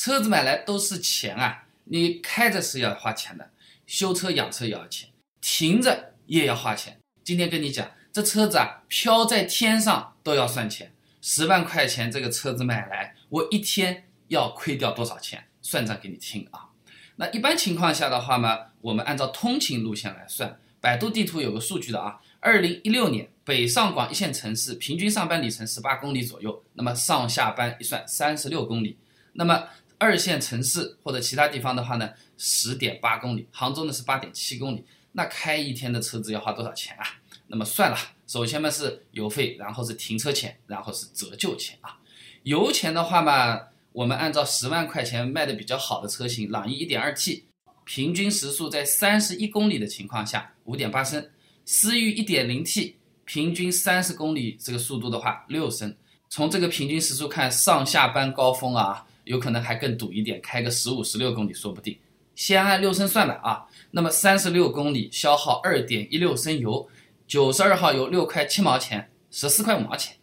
车子买来都是钱啊，你开着是要花钱的，修车养车也要钱，停着也要花钱。今天跟你讲，这车子啊飘在天上都要算钱，十万块钱这个车子买来，我一天要亏掉多少钱？算账给你听啊。那一般情况下的话呢，我们按照通勤路线来算，百度地图有个数据的啊，二零一六年北上广一线城市平均上班里程十八公里左右，那么上下班一算三十六公里，那么二线城市或者其他地方的话呢，十点八公里，杭州呢是八点七公里，那开一天的车子要花多少钱啊？那么算了，首先嘛是油费，然后是停车钱，然后是折旧钱啊，油钱的话嘛。我们按照十万块钱卖的比较好的车型，朗逸 1.2T，平均时速在三十一公里的情况下，五点八升；思域 1.0T，平均三十公里这个速度的话，六升。从这个平均时速看，上下班高峰啊，有可能还更堵一点，开个十五、十六公里说不定。先按六升算吧啊，那么三十六公里消耗二点一六升油，九十二号油六块七毛钱，十四块五毛钱，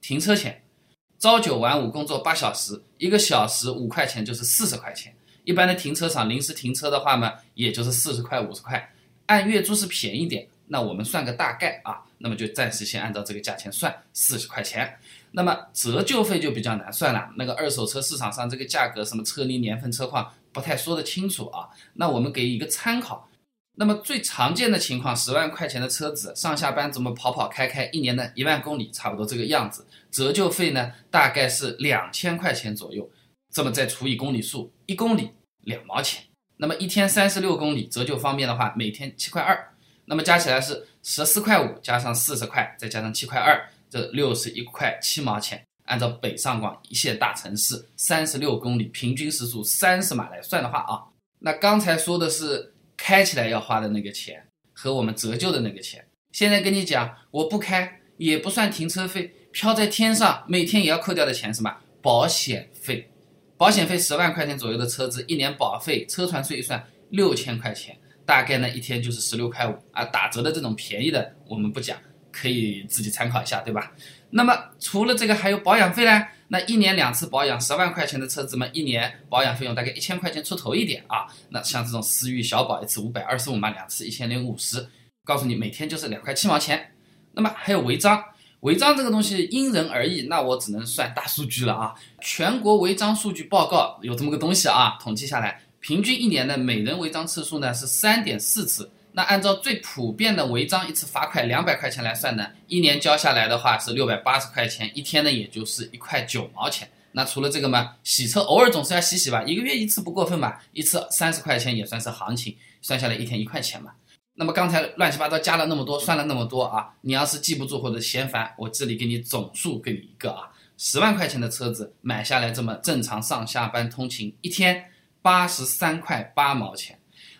停车钱。朝九晚五工作八小时，一个小时五块钱就是四十块钱。一般的停车场临时停车的话呢，也就是四十块五十块。按月租是便宜点，那我们算个大概啊，那么就暂时先按照这个价钱算四十块钱。那么折旧费就比较难算了，那个二手车市场上这个价格，什么车龄、年份、车况不太说得清楚啊。那我们给一个参考。那么最常见的情况，十万块钱的车子上下班怎么跑跑开开，一年呢一万公里，差不多这个样子。折旧费呢，大概是两千块钱左右。这么再除以公里数，一公里两毛钱。那么一天三十六公里，折旧方面的话，每天七块二。那么加起来是十四块五，加上四十块，再加上七块二，这六十一块七毛钱。按照北上广一线大城市三十六公里，平均时速三十码来算的话啊，那刚才说的是。开起来要花的那个钱和我们折旧的那个钱，现在跟你讲，我不开也不算停车费，飘在天上，每天也要扣掉的钱什么？保险费，保险费十万块钱左右的车子，一年保费、车船税一算六千块钱，大概呢一天就是十六块五啊。打折的这种便宜的我们不讲，可以自己参考一下，对吧？那么除了这个还有保养费呢？那一年两次保养，十万块钱的车子嘛，一年保养费用大概一千块钱出头一点啊。那像这种思域小保一次五百二十五嘛，两次一千零五十，告诉你每天就是两块七毛钱。那么还有违章，违章这个东西因人而异，那我只能算大数据了啊。全国违章数据报告有这么个东西啊，统计下来，平均一年的每人违章次数呢是三点四次。那按照最普遍的违章一次罚款两百块钱来算呢，一年交下来的话是六百八十块钱，一天呢也就是一块九毛钱。那除了这个嘛，洗车偶尔总是要洗洗吧，一个月一次不过分吧，一次三十块钱也算是行情，算下来一天一块钱嘛。那么刚才乱七八糟加了那么多，算了那么多啊，你要是记不住或者嫌烦，我这里给你总数给你一个啊，十万块钱的车子买下来这么正常上下班通勤，一天八十三块八毛钱。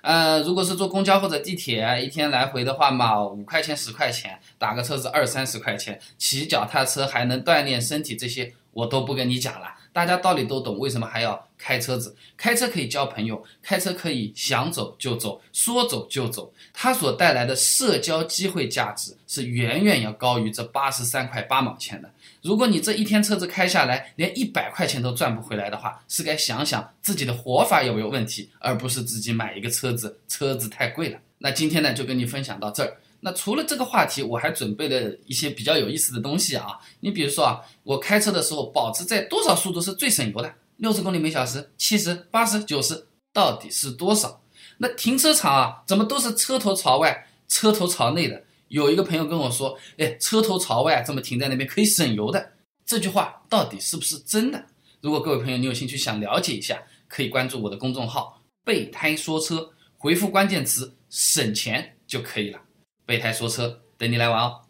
呃，如果是坐公交或者地铁，一天来回的话嘛，五块钱十块钱，打个车子二三十块钱，骑脚踏车还能锻炼身体，这些我都不跟你讲了，大家道理都懂，为什么还要开车子？开车可以交朋友，开车可以想走就走，说走就走，它所带来的社交机会价值是远远要高于这八十三块八毛钱的。如果你这一天车子开下来连一百块钱都赚不回来的话，是该想想自己的活法有没有问题，而不是自己买一个车子，车子太贵了。那今天呢，就跟你分享到这儿。那除了这个话题，我还准备了一些比较有意思的东西啊。你比如说啊，我开车的时候保持在多少速度是最省油的？六十公里每小时、七十、八十、九十，到底是多少？那停车场啊，怎么都是车头朝外、车头朝内的？有一个朋友跟我说：“哎，车头朝外，这么停在那边可以省油的。”这句话到底是不是真的？如果各位朋友你有兴趣想了解一下，可以关注我的公众号“备胎说车”，回复关键词“省钱”就可以了。备胎说车，等你来玩哦。